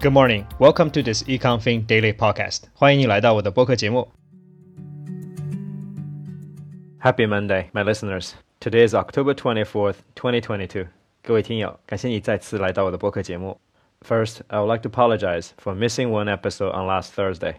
Good morning. Welcome to this EconFin Daily Podcast. 欢迎你来到我的播客节目。Happy Monday, my listeners. Today is October 24th, 2022. 各位听友，感谢你再次来到我的播客节目。First, I would like to apologize for missing one episode on last Thursday.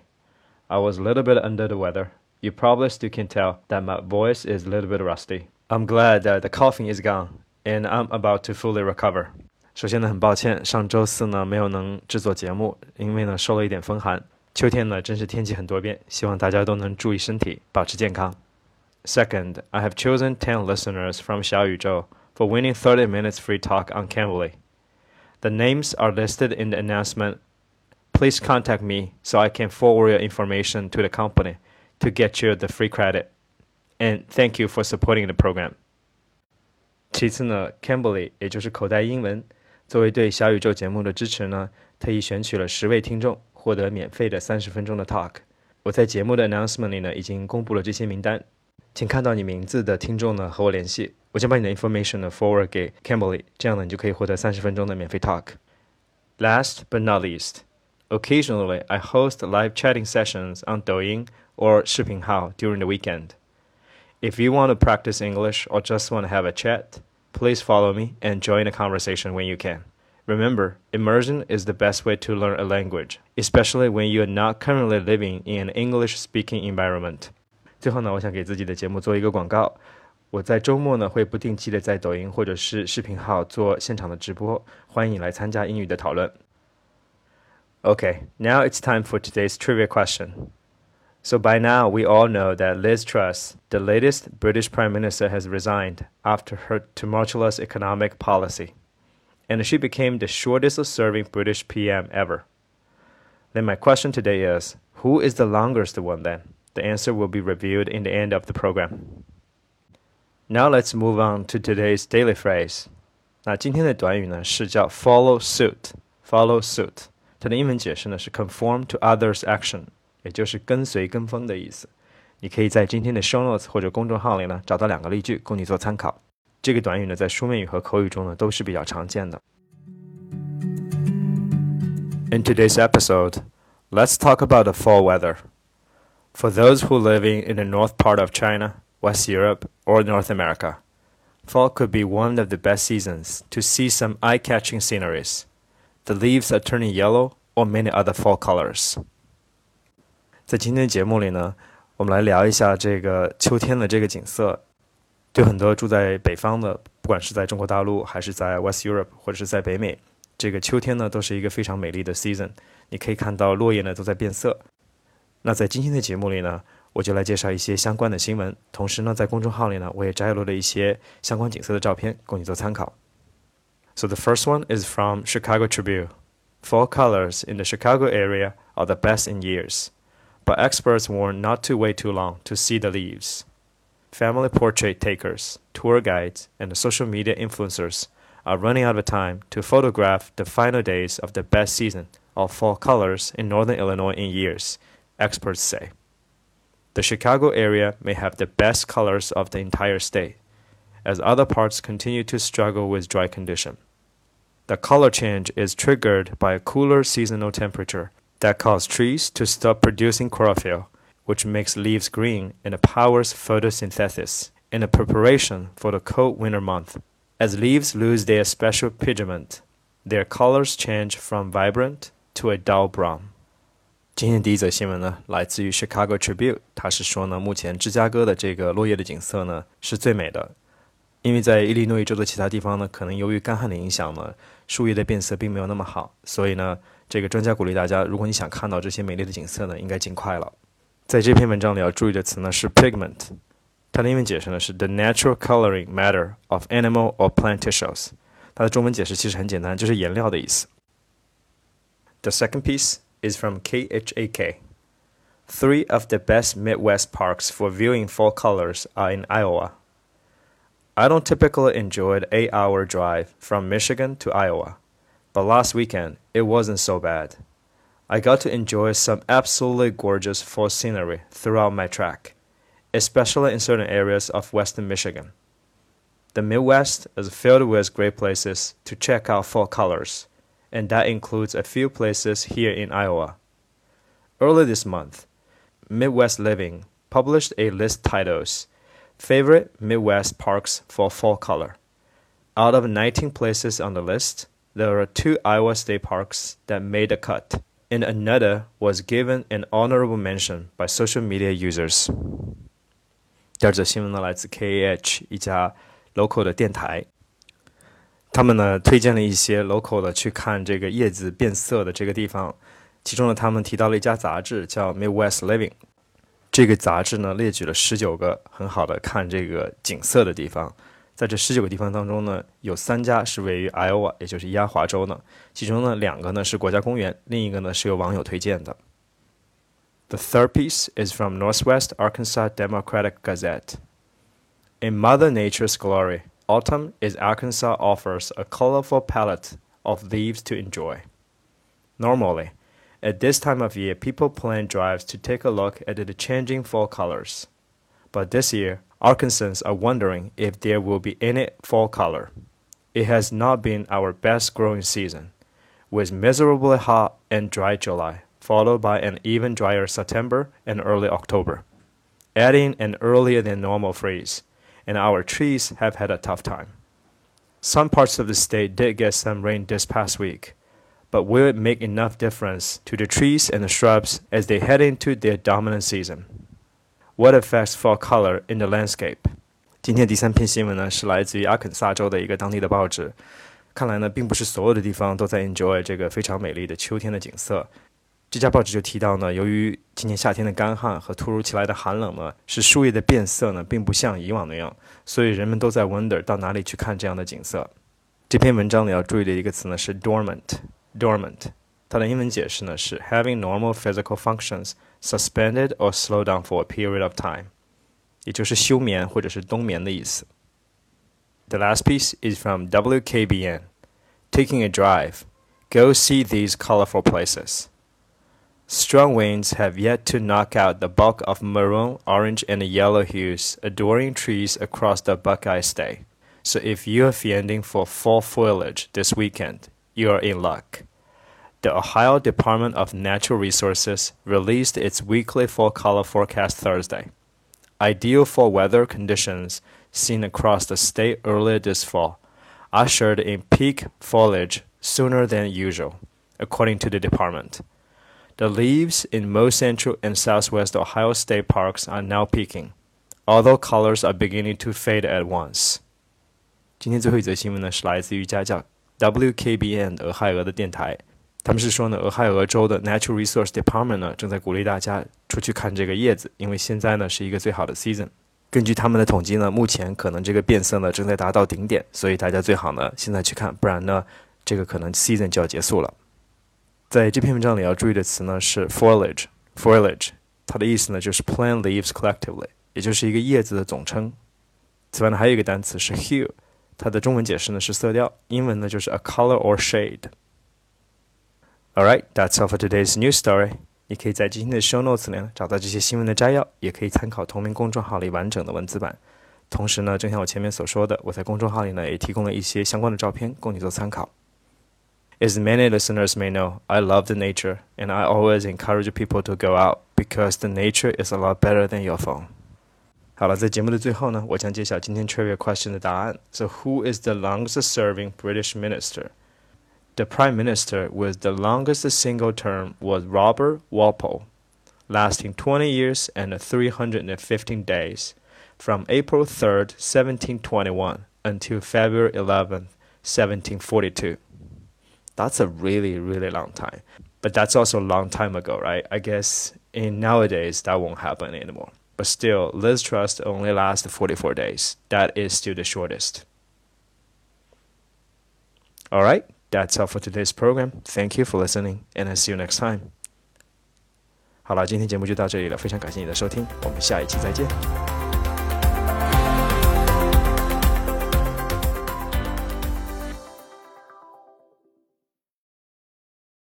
I was a little bit under the weather. You probably still can tell that my voice is a little bit rusty. I'm glad that the coughing is gone and I'm about to fully recover. 首先呢，很抱歉，上周四呢没有能制作节目，因为呢受了一点风寒。秋天呢真是天气很多变，希望大家都能注意身体，保持健康。Second, I have chosen 10 listeners from 小宇宙 for winning 30 minutes free talk on Cambly. The names are listed in the announcement. Please contact me so I can forward your information to the company to get you the free credit. And thank you for supporting the program. 其次呢，Cambly 也就是口袋英文。 作为对小宇宙节目的支持呢，特意选取了十位听众，获得免费的三十分钟的 talk。我在节目的 announcement 里呢，已经公布了这些名单，请看到你名字的听众呢和我联系，我将把你的 information 呢 forward 给 Cambly，这样呢你就可以获得三十分钟的免费 talk。Last but not least, occasionally I host live chatting sessions on Douyin or Shipinghao during the weekend. If you want to practice English or just want to have a chat. Please follow me and join the conversation when you can. Remember, immersion is the best way to learn a language, especially when you are not currently living in an English-speaking environment. 最后呢，我想给自己的节目做一个广告。我在周末呢会不定期的在抖音或者是视频号做现场的直播，欢迎你来参加英语的讨论。Okay, now it's time for today's trivia question. So by now, we all know that Liz Truss, the latest British Prime Minister, has resigned after her tumultuous economic policy, and she became the shortest serving British PM ever. Then my question today is, who is the longest one then? The answer will be revealed in the end of the program. Now let's move on to today's daily phrase. 那今天的短语呢是叫 follow suit。follow suit，它的英文解释呢是 conform to others' action。 也就是跟随跟风的意思。你可以在今天的 show notes 或者公众号里呢找到两个例句供你做参考。这个短语呢在书面语和口语中呢都是比较常见的。In today's episode, let's talk about the fall weather. For those who living in the north part of China, West Europe, or North America, fall could be one of the best seasons to see some eye-catching sceneries. The leaves are turning yellow or many other fall colors. 在今天的节目里呢，我们来聊一下这个秋天的这个景色。对很多住在北方的，不管是在中国大陆还是在 West Europe 或者是在北美，这个秋天呢都是一个非常美丽的 season。你可以看到落叶呢都在变色。那在今天的节目里呢，我就来介绍一些相关的新闻，同时呢在公众号里呢我也摘录了一些相关景色的照片供你做参考。So the first one is from Chicago Tribune. Fall colors in the Chicago area are the best in years. But experts warn not to wait too long to see the leaves. Family portrait takers, tour guides, and social media influencers are running out of time to photograph the final days of the best season of fall colors in northern Illinois in years, experts say. The Chicago area may have the best colors of the entire state, as other parts continue to struggle with dry condition. The color change is triggered by a cooler seasonal temperature that cause trees to stop producing chlorophyll, which makes leaves green and powers photosynthesis in a preparation for the cold winter month. As leaves lose their special pigment, their colors change from vibrant to a dull brown. 今天第一则新闻呢，来自于 Chicago Tribune，它是说呢，目前芝加哥的这个落叶的景色呢是最美的， 因为在伊利诺伊州的其他地方呢，可能由于干旱的影响呢，树叶的变色并没有那么好，所以呢，这个专家鼓励大家，如果你想看到这些美丽的景色呢，应该尽快了。在这篇文章里要注意的词呢是 pigment，它的英文解释呢是 the natural coloring matter of animal or plant tissues。它的中文解释其实很简单，就是颜料的意思。The second piece is from KHAK. Three of the best Midwest parks for viewing fall colors are in Iowa. I don't typically enjoy the eight hour drive from Michigan to Iowa. But last weekend, it wasn't so bad. I got to enjoy some absolutely gorgeous fall scenery throughout my trek, especially in certain areas of western Michigan. The Midwest is filled with great places to check out fall colors, and that includes a few places here in Iowa. Early this month, Midwest Living published a list titled favorite Midwest parks for fall color. Out of 19 places on the list, there are two Iowa State parks that made the cut, and another was given an honorable mention by social media users. 第二则新闻呢，来自 KHAK 一家 local 的电台，他们呢推荐了一些 local 的去看这个叶子变色的这个地方，其中呢他们提到了一家杂志叫 Midwest Living，这个杂志呢列举了十九个很好的看这个景色的地方，在这十九个地方当中呢，有三家是位于 Iowa，也就是伊阿华州呢，其中呢两个呢是国家公园，另一个呢是由网友推荐的。The third piece is from Northwest Arkansas Democratic Gazette. In Mother Nature's glory, autumn is Arkansas offers a colorful palette of leaves to enjoy. Normally, at this time of year, people plan drives to take a look at the changing fall colors. But this year, Arkansans are wondering if there will be any fall color. It has not been our best growing season, with miserably hot and dry July followed by an even drier September and early October, adding an earlier than normal freeze, and our trees have had a tough time. Some parts of the state did get some rain this past week, but will it make enough difference to the trees and the shrubs as they head into their dominant season? What affects fall color in the landscape? 今天第三篇新闻呢，是来自于阿肯萨州的一个当地的报纸。看来呢，并不是所有的地方都在 enjoy 这个非常美丽的秋天的景色。这家报纸就提到呢，由于今年夏天的干旱和突如其来的寒冷呢，使树叶的变色呢，并不像以往那样，所以人们都在 wonder 到哪里去看这样的景色。这篇文章里要注意的一个词呢是 dormant dormant，dormant，它的英文解释呢是 having normal physical functions suspended or slowed down for a period of time，也就是休眠或者是冬眠的意思。The last piece is from WKBN. Taking a drive, go see these colorful places. Strong winds have yet to knock out the bulk of maroon, orange, and yellow hues adorning trees across the Buckeye State. So if you are fending for fall foliage this weekend, you are in luck. The Ohio Department of Natural Resources released its weekly fall color forecast Thursday. Ideal fall weather conditions seen across the state earlier this fall ushered in peak foliage sooner than usual, according to the department. The leaves in most central and southwest Ohio state parks are now peaking, although colors are beginning to fade at once. 今天最后一则新闻呢，是来自于一家叫 WKBN 俄亥俄的电台。他们是说呢，俄亥俄州的 Natural Resource Department 呢，正在鼓励大家出去看这个叶子，因为现在呢是一个最好的 season。根据他们的统计呢，目前可能这个变色呢正在达到顶点，所以大家最好呢现在去看，不然呢这个可能 season 就要结束了。在这篇文章里要注意的词呢是 foliage，foliage，它的意思呢就是 plant leaves collectively，也就是一个叶子的总称。此外呢还有一个单词是 hue，它的中文解释呢是色调，英文呢就是 a color or shade。Alright, that's all for today's news story。你可以在今天的 show notes 里找到这些新闻的摘要，也可以参考同名公众号里完整的文字版。同时呢，正像我前面所说的，我在公众号里呢也提供了一些相关的照片供你做参考。As many listeners may know, I love the nature, and I always encourage people to go out because the nature is a lot better than your phone. 好了，在节目的最后呢，我将揭晓今天 trivia question 的答案。So, who is the longest-serving British minister? The prime minister with the longest single term was Robert Walpole, lasting 20 years and 315 days, from April 3rd, 1721, until February 11th, 1742 that's a really really long time but that's also a long time ago right i guess in nowadays that won't happen anymore But still, Liz Truss only lasts 44 days. That is still the shortest. All right, that's all for today's program. Thank you for listening, and I see you next time. 好了，今天节目就到这里了，非常感谢你的收听，我们下一期再见。